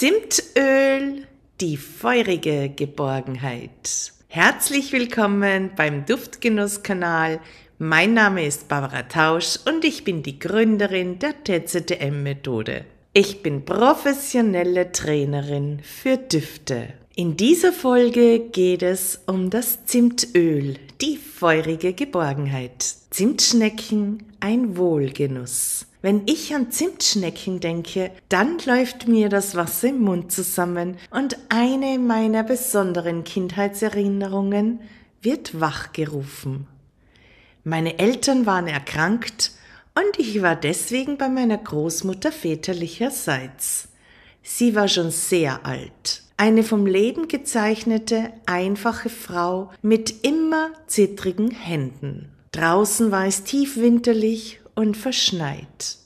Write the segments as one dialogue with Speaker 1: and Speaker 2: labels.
Speaker 1: Zimtöl, die feurige Geborgenheit. Herzlich willkommen beim Duftgenusskanal. Mein Name ist Barbara Tausch und ich bin die Gründerin der TZDM-Methode. Ich bin professionelle Trainerin für Düfte. In dieser Folge geht es um das Zimtöl, die feurige Geborgenheit. Zimtschnecken, ein Wohlgenuss. Wenn ich an Zimtschnecken denke, dann läuft mir das Wasser im Mund zusammen und eine meiner besonderen Kindheitserinnerungen wird wachgerufen. Meine Eltern waren erkrankt und ich war deswegen bei meiner Großmutter väterlicherseits. Sie war schon sehr alt, eine vom Leben gezeichnete, einfache Frau mit immer zittrigen Händen. Draußen war es tiefwinterlich und verschneit.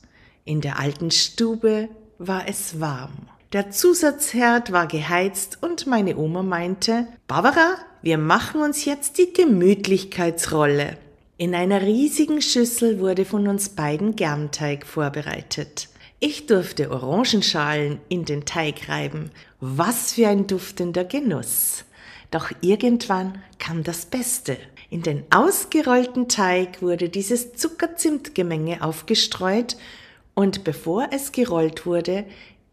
Speaker 1: In der alten Stube war es warm. Der Zusatzherd war geheizt und meine Oma meinte, Barbara, wir machen uns jetzt die Gemütlichkeitsrolle. In einer riesigen Schüssel wurde von uns beiden Germteig vorbereitet. Ich durfte Orangenschalen in den Teig reiben. Was für ein duftender Genuss. Doch irgendwann kam das Beste. In den ausgerollten Teig wurde dieses Zucker-Zimt-Gemenge aufgestreut und bevor es gerollt wurde,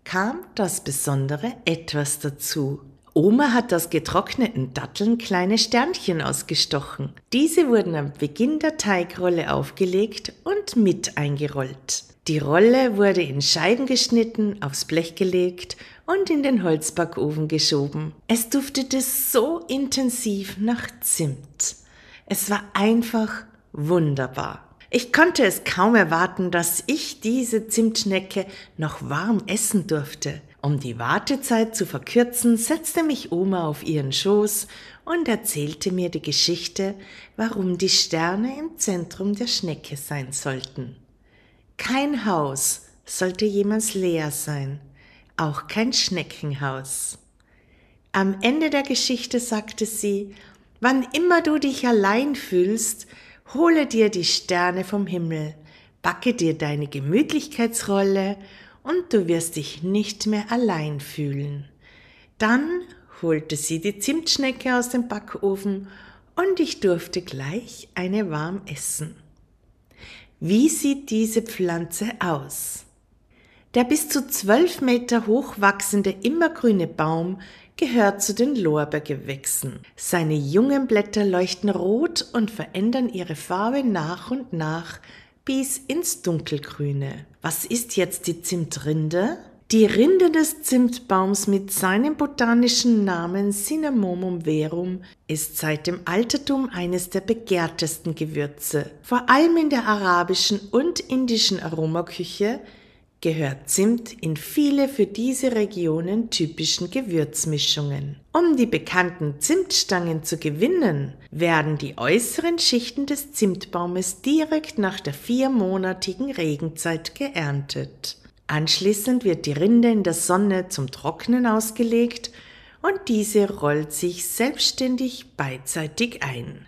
Speaker 1: kam das besondere etwas dazu. Oma hat aus getrockneten Datteln kleine Sternchen ausgestochen. Diese wurden am Beginn der Teigrolle aufgelegt und mit eingerollt. Die Rolle wurde in Scheiben geschnitten, aufs Blech gelegt und in den Holzbackofen geschoben. Es duftete so intensiv nach Zimt. Es war einfach wunderbar. Ich konnte es kaum erwarten, dass ich diese Zimtschnecke noch warm essen durfte. Um die Wartezeit zu verkürzen, setzte mich Oma auf ihren Schoß und erzählte mir die Geschichte, warum die Sterne im Zentrum der Schnecke sein sollten. Kein Haus sollte jemals leer sein, auch kein Schneckenhaus. Am Ende der Geschichte sagte sie, Wann immer du dich allein fühlst, hole dir die Sterne vom Himmel, backe dir deine Gemütlichkeitsrolle und du wirst dich nicht mehr allein fühlen. Dann holte sie die Zimtschnecke aus dem Backofen und ich durfte gleich eine warm essen. Wie sieht diese Pflanze aus? Der bis zu zwölf Meter hoch wachsende immergrüne Baum gehört zu den Lorbeergewächsen. Seine jungen Blätter leuchten rot und verändern ihre Farbe nach und nach bis ins Dunkelgrüne. Was ist jetzt die Zimtrinde? Die Rinde des Zimtbaums mit seinem botanischen Namen Cinnamomum verum ist seit dem Altertum eines der begehrtesten Gewürze. Vor allem in der arabischen und indischen Aromaküche gehört Zimt in viele für diese Regionen typischen Gewürzmischungen. Um die bekannten Zimtstangen zu gewinnen, werden die äußeren Schichten des Zimtbaumes direkt nach der viermonatigen Regenzeit geerntet. Anschließend wird die Rinde in der Sonne zum Trocknen ausgelegt und diese rollt sich selbstständig beidseitig ein.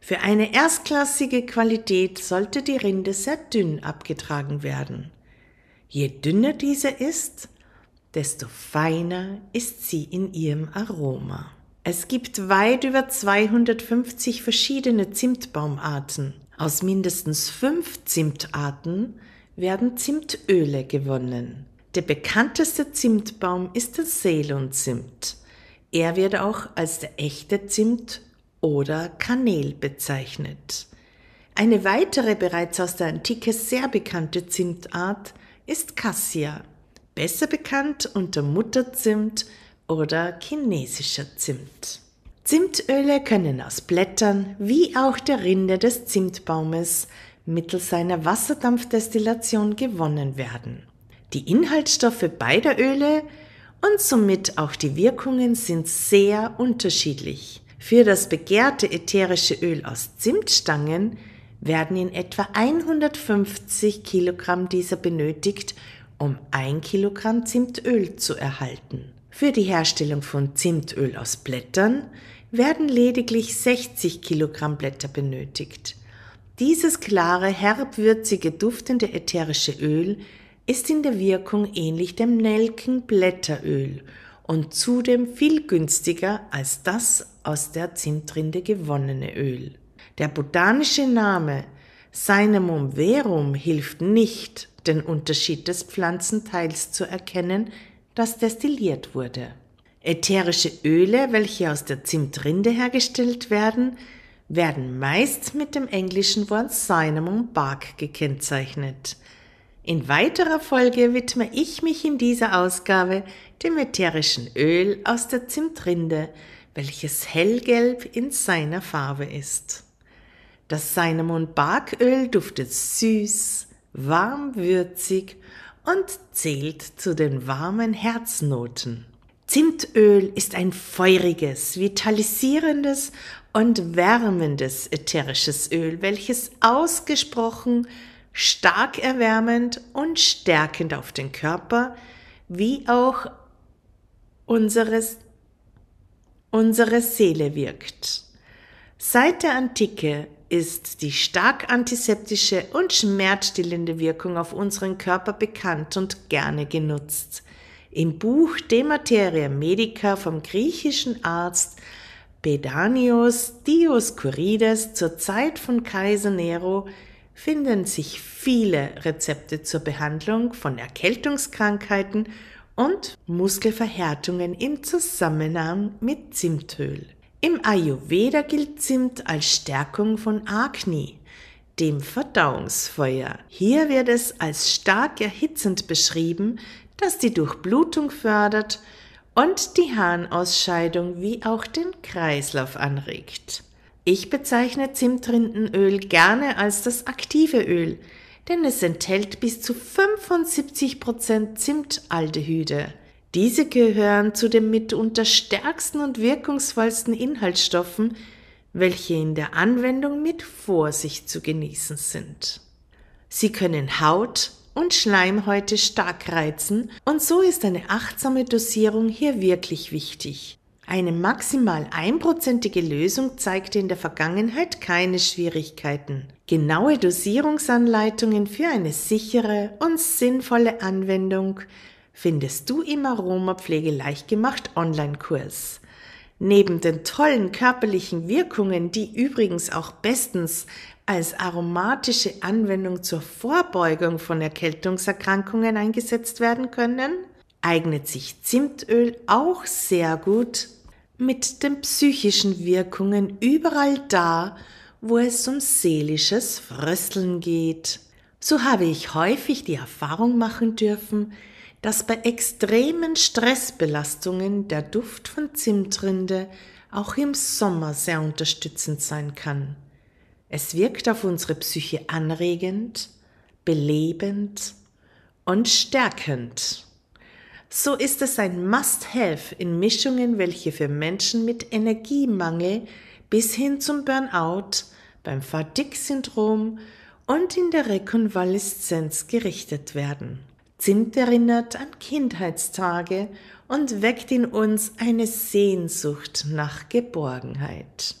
Speaker 1: Für eine erstklassige Qualität sollte die Rinde sehr dünn abgetragen werden. Je dünner diese ist, desto feiner ist sie in ihrem Aroma. Es gibt weit über 250 verschiedene Zimtbaumarten. Aus mindestens fünf Zimtarten werden Zimtöle gewonnen. Der bekannteste Zimtbaum ist der Ceylon-Zimt. Er wird auch als der echte Zimt oder Kanel bezeichnet. Eine weitere bereits aus der Antike sehr bekannte Zimtart ist Cassia, besser bekannt unter Mutterzimt oder chinesischer Zimt. Zimtöle können aus Blättern wie auch der Rinde des Zimtbaumes mittels seiner Wasserdampfdestillation gewonnen werden. Die Inhaltsstoffe beider Öle und somit auch die Wirkungen sind sehr unterschiedlich. Für das begehrte ätherische Öl aus Zimtstangen werden in etwa 150 Kilogramm dieser benötigt, um ein Kilogramm Zimtöl zu erhalten. Für die Herstellung von Zimtöl aus Blättern werden lediglich 60 Kilogramm Blätter benötigt. Dieses klare, herbwürzige, duftende ätherische Öl ist in der Wirkung ähnlich dem Nelkenblätteröl und zudem viel günstiger als das aus der Zimtrinde gewonnene Öl. Der botanische Name Cinnamon verum hilft nicht, den Unterschied des Pflanzenteils zu erkennen, das destilliert wurde. Ätherische Öle, welche aus der Zimtrinde hergestellt werden, werden meist mit dem englischen Wort Cinnamon Bark gekennzeichnet. In weiterer Folge widme ich mich in dieser Ausgabe dem ätherischen Öl aus der Zimtrinde, welches hellgelb in seiner Farbe ist. Das Cinnamon Barköl duftet süß, warm würzig und zählt zu den warmen Herznoten. Zimtöl ist ein feuriges, vitalisierendes und wärmendes ätherisches Öl, welches ausgesprochen stark erwärmend und stärkend auf den Körper wie auch unseres, unsere Seele wirkt. Seit der Antike ist die stark antiseptische und schmerzstillende Wirkung auf unseren Körper bekannt und gerne genutzt. Im Buch De Materia Medica vom griechischen Arzt Pedanios Dioskurides zur Zeit von Kaiser Nero finden sich viele Rezepte zur Behandlung von Erkältungskrankheiten und Muskelverhärtungen im Zusammenhang mit Zimtöl. Im Ayurveda gilt Zimt als Stärkung von Agni, dem Verdauungsfeuer. Hier wird es als stark erhitzend beschrieben, das die Durchblutung fördert und die Harnausscheidung wie auch den Kreislauf anregt. Ich bezeichne Zimtrindenöl gerne als das aktive Öl, denn es enthält bis zu 75% Zimtaldehyde. Diese gehören zu den mitunter stärksten und wirkungsvollsten Inhaltsstoffen, welche in der Anwendung mit Vorsicht zu genießen sind. Sie können Haut, und Schleimhäute stark reizen und so ist eine achtsame Dosierung hier wirklich wichtig. Eine maximal einprozentige Lösung zeigte in der Vergangenheit keine Schwierigkeiten. Genaue Dosierungsanleitungen für eine sichere und sinnvolle Anwendung findest du im Aromapflege leicht gemacht Online-Kurs. Neben den tollen körperlichen Wirkungen, die übrigens auch bestens als aromatische Anwendung zur Vorbeugung von Erkältungserkrankungen eingesetzt werden können, eignet sich Zimtöl auch sehr gut mit den psychischen Wirkungen überall da, wo es um seelisches Frösteln geht. So habe ich häufig die Erfahrung machen dürfen, dass bei extremen Stressbelastungen der Duft von Zimtrinde auch im Sommer sehr unterstützend sein kann. Es wirkt auf unsere Psyche anregend, belebend und stärkend. So ist es ein Must-Have in Mischungen, welche für Menschen mit Energiemangel bis hin zum Burnout, beim Fatigue-Syndrom und in der Rekonvaleszenz gerichtet werden. Zimt erinnert an Kindheitstage und weckt in uns eine Sehnsucht nach Geborgenheit.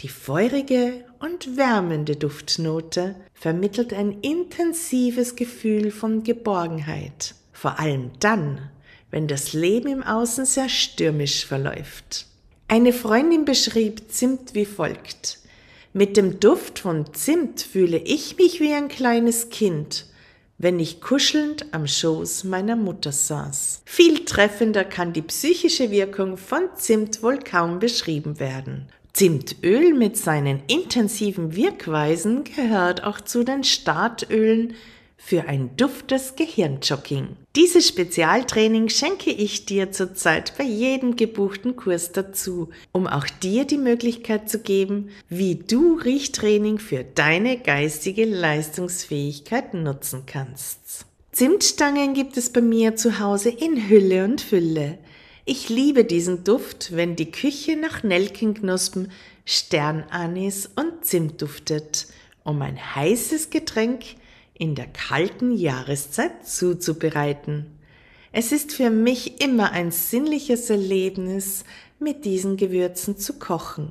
Speaker 1: Die feurige und wärmende Duftnote vermittelt ein intensives Gefühl von Geborgenheit, vor allem dann, wenn das Leben im Außen sehr stürmisch verläuft. Eine Freundin beschrieb Zimt wie folgt. Mit dem Duft von Zimt fühle ich mich wie ein kleines Kind, wenn ich kuschelnd am Schoß meiner Mutter saß. Viel treffender kann die psychische Wirkung von Zimt wohl kaum beschrieben werden. Zimtöl mit seinen intensiven Wirkweisen gehört auch zu den Startölen für ein duftes Gehirnjogging. Dieses Spezialtraining schenke ich dir zurzeit bei jedem gebuchten Kurs dazu, um auch dir die Möglichkeit zu geben, wie du Riechtraining für deine geistige Leistungsfähigkeit nutzen kannst. Zimtstangen gibt es bei mir zu Hause in Hülle und Fülle. Ich liebe diesen Duft, wenn die Küche nach Nelkenknospen, Sternanis und Zimt duftet, um ein heißes Getränk in der kalten Jahreszeit zuzubereiten. Es ist für mich immer ein sinnliches Erlebnis, mit diesen Gewürzen zu kochen.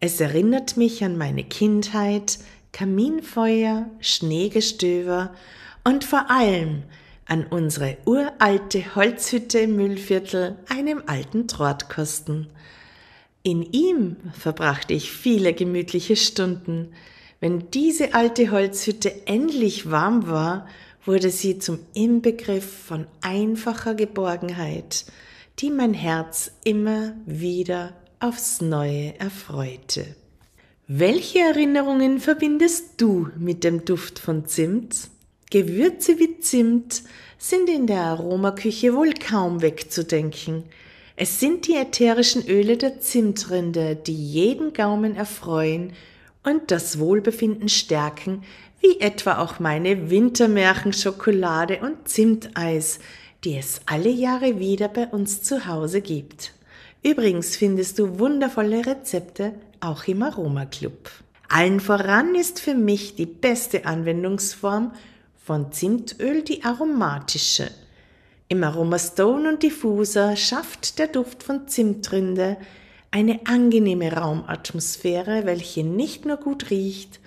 Speaker 1: Es erinnert mich an meine Kindheit, Kaminfeuer, Schneegestöber und vor allem an unsere uralte Holzhütte im Müllviertel, einem alten Drahtkosten. In ihm verbrachte ich viele gemütliche Stunden. Wenn diese alte Holzhütte endlich warm war, wurde sie zum Inbegriff von einfacher Geborgenheit, die mein Herz immer wieder aufs Neue erfreute. Welche Erinnerungen verbindest du mit dem Duft von Zimt? Gewürze wie Zimt sind in der Aromaküche wohl kaum wegzudenken. Es sind die ätherischen Öle der Zimtrinde, die jeden Gaumen erfreuen und das Wohlbefinden stärken, wie etwa auch meine Wintermärchenschokolade und Zimteis, die es alle Jahre wieder bei uns zu Hause gibt. Übrigens findest du wundervolle Rezepte auch im Aroma Club. Allen voran ist für mich die beste Anwendungsform von Zimtöl die aromatische. Im Aroma Stone und Diffuser schafft der Duft von Zimtrinde eine angenehme Raumatmosphäre, welche nicht nur gut riecht,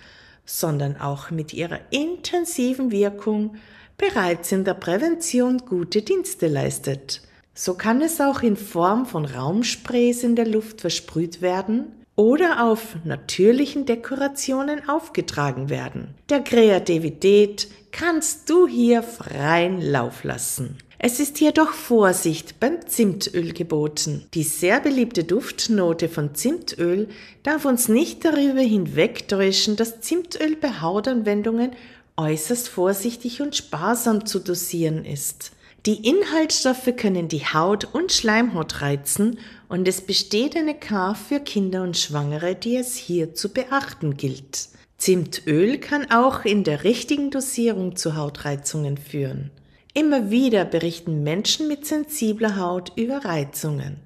Speaker 1: sondern auch mit ihrer intensiven Wirkung bereits in der Prävention gute Dienste leistet. So kann es auch in Form von Raumsprays in der Luft versprüht werden oder auf natürlichen Dekorationen aufgetragen werden. Der Kreativität kannst du hier freien Lauf lassen. Es ist jedoch Vorsicht beim Zimtöl geboten. Die sehr beliebte Duftnote von Zimtöl darf uns nicht darüber hinwegtäuschen, dass Zimtöl bei Hautanwendungen äußerst vorsichtig und sparsam zu dosieren ist. Die Inhaltsstoffe können die Haut und Schleimhaut reizen und es besteht eine K für Kinder und Schwangere, die es hier zu beachten gilt. Zimtöl kann auch in der richtigen Dosierung zu Hautreizungen führen. Immer wieder berichten Menschen mit sensibler Haut über Reizungen.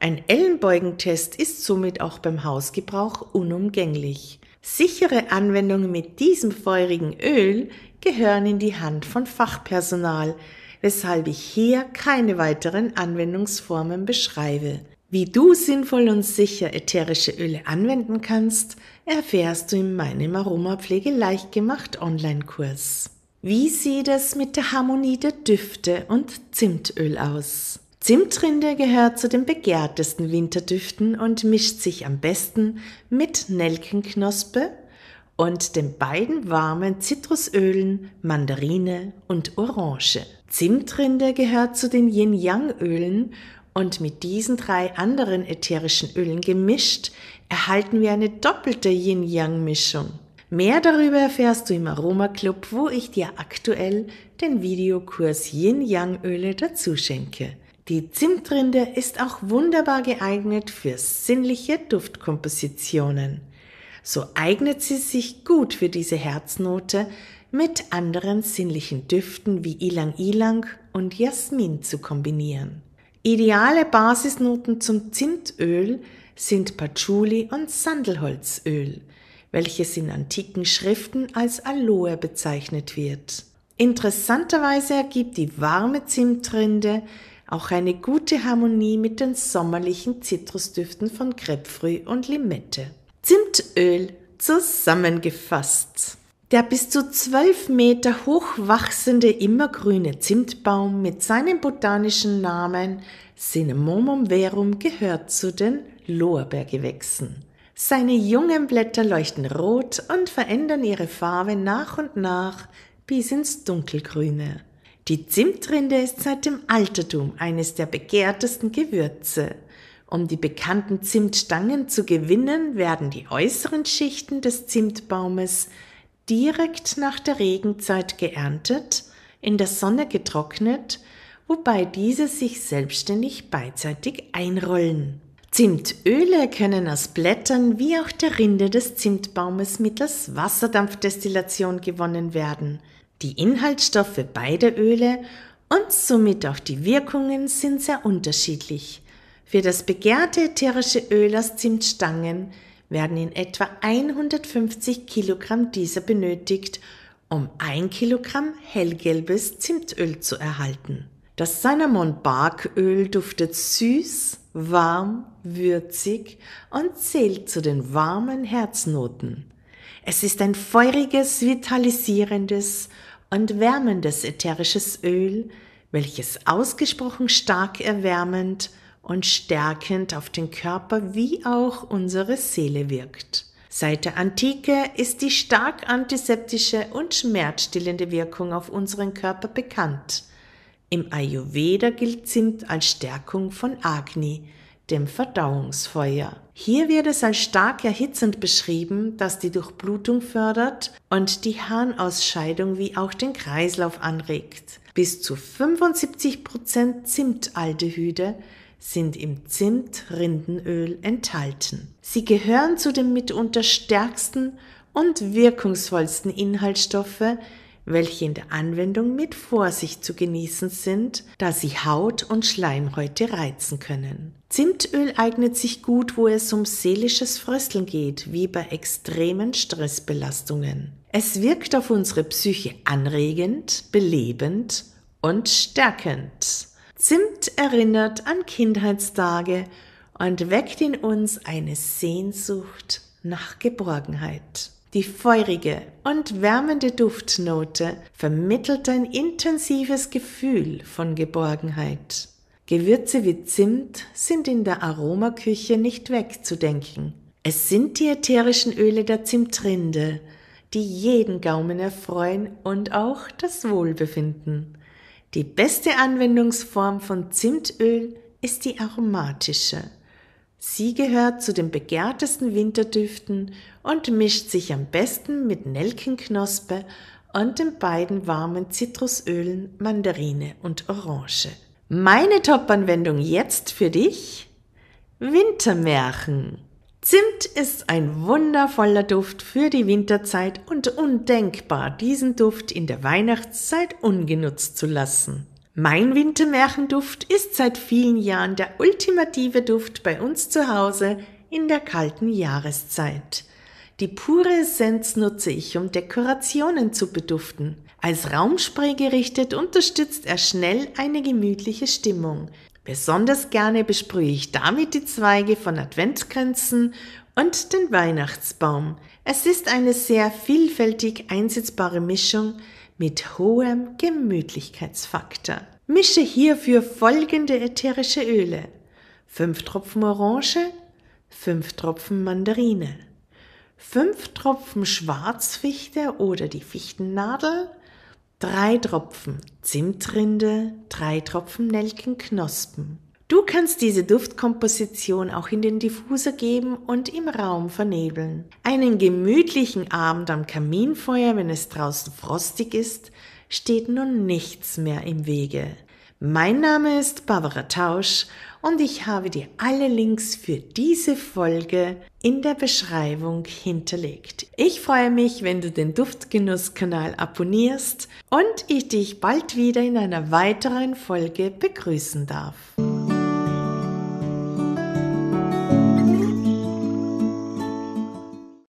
Speaker 1: Ein Ellenbeugentest ist somit auch beim Hausgebrauch unumgänglich. Sichere Anwendungen mit diesem feurigen Öl gehören in die Hand von Fachpersonal, weshalb ich hier keine weiteren Anwendungsformen beschreibe. Wie du sinnvoll und sicher ätherische Öle anwenden kannst, erfährst du in meinem Aromapflege leicht gemacht Online-Kurs. Wie sieht es mit der Harmonie der Düfte und Zimtöl aus? Zimtrinde gehört zu den begehrtesten Winterdüften und mischt sich am besten mit Nelkenknospe und den beiden warmen Zitrusölen Mandarine und Orange. Zimtrinde gehört zu den Yin-Yang-Ölen und mit diesen drei anderen ätherischen Ölen gemischt erhalten wir eine doppelte Yin-Yang-Mischung. Mehr darüber erfährst du im Aroma Club, wo ich dir aktuell den Videokurs Yin-Yang-Öle dazu schenke. Die Zimtrinde ist auch wunderbar geeignet für sinnliche Duftkompositionen. So eignet sie sich gut für diese Herznote mit anderen sinnlichen Düften wie Ilang Ilang und Jasmin zu kombinieren. Ideale Basisnoten zum Zimtöl sind Patchouli und Sandelholzöl welches in antiken Schriften als Aloe bezeichnet wird. Interessanterweise ergibt die warme Zimtrinde auch eine gute Harmonie mit den sommerlichen Zitrusdüften von Grapefruit und Limette. Zimtöl zusammengefasst. Der bis zu zwölf Meter hoch wachsende immergrüne Zimtbaum mit seinem botanischen Namen Cinnamomum verum gehört zu den Lorbeergewächsen. Seine jungen Blätter leuchten rot und verändern ihre Farbe nach und nach bis ins Dunkelgrüne. Die Zimtrinde ist seit dem Altertum eines der begehrtesten Gewürze. Um die bekannten Zimtstangen zu gewinnen, werden die äußeren Schichten des Zimtbaumes direkt nach der Regenzeit geerntet, in der Sonne getrocknet, wobei diese sich selbstständig beidseitig einrollen. Zimtöle können aus Blättern wie auch der Rinde des Zimtbaumes mittels Wasserdampfdestillation gewonnen werden. Die Inhaltsstoffe beider Öle und somit auch die Wirkungen sind sehr unterschiedlich. Für das begehrte ätherische Öl aus Zimtstangen werden in etwa 150 Kilogramm dieser benötigt, um ein Kilogramm hellgelbes Zimtöl zu erhalten. Das Cinnamon Barköl duftet süß, warm, würzig und zählt zu den warmen Herznoten. Es ist ein feuriges, vitalisierendes und wärmendes ätherisches Öl, welches ausgesprochen stark erwärmend und stärkend auf den Körper wie auch unsere Seele wirkt. Seit der Antike ist die stark antiseptische und schmerzstillende Wirkung auf unseren Körper bekannt. Im Ayurveda gilt Zimt als Stärkung von Agni, dem Verdauungsfeuer. Hier wird es als stark erhitzend beschrieben, das die Durchblutung fördert und die Harnausscheidung wie auch den Kreislauf anregt. Bis zu 75% Zimtaldehyde sind im Zimtrindenöl enthalten. Sie gehören zu den mitunter stärksten und wirkungsvollsten Inhaltsstoffe, welche in der Anwendung mit Vorsicht zu genießen sind, da sie Haut und Schleimhäute reizen können. Zimtöl eignet sich gut, wo es um seelisches Frösteln geht, wie bei extremen Stressbelastungen. Es wirkt auf unsere Psyche anregend, belebend und stärkend. Zimt erinnert an Kindheitstage und weckt in uns eine Sehnsucht nach Geborgenheit. Die feurige und wärmende Duftnote vermittelt ein intensives Gefühl von Geborgenheit. Gewürze wie Zimt sind in der Aromaküche nicht wegzudenken. Es sind die ätherischen Öle der Zimtrinde, die jeden Gaumen erfreuen und auch das Wohlbefinden. Die beste Anwendungsform von Zimtöl ist die aromatische. Sie gehört zu den begehrtesten Winterdüften und mischt sich am besten mit Nelkenknospe und den beiden warmen Zitrusölen Mandarine und Orange. Meine Top-Anwendung jetzt für dich? Wintermärchen. Zimt ist ein wundervoller Duft für die Winterzeit und undenkbar, diesen Duft in der Weihnachtszeit ungenutzt zu lassen. Mein Wintermärchenduft ist seit vielen Jahren der ultimative Duft bei uns zu Hause in der kalten Jahreszeit. Die pure Essenz nutze ich, um Dekorationen zu beduften. Als Raumspray gerichtet unterstützt er schnell eine gemütliche Stimmung. Besonders gerne besprühe ich damit die Zweige von Adventskränzen und den Weihnachtsbaum. Es ist eine sehr vielfältig einsetzbare Mischung mit hohem Gemütlichkeitsfaktor. Mische hierfür folgende ätherische Öle. 5 Tropfen Orange, 5 Tropfen Mandarine, 5 Tropfen Schwarzfichte oder die Fichtennadel, drei Tropfen Zimtrinde, drei Tropfen Nelkenknospen. Du kannst diese Duftkomposition auch in den Diffuser geben und im Raum vernebeln. Einen gemütlichen Abend am Kaminfeuer, wenn es draußen frostig ist, steht nun nichts mehr im Wege. Mein Name ist Barbara Tausch und ich habe dir alle Links für diese Folge in der Beschreibung hinterlegt. Ich freue mich, wenn du den Duftgenuss-Kanal abonnierst und ich dich bald wieder in einer weiteren Folge begrüßen darf.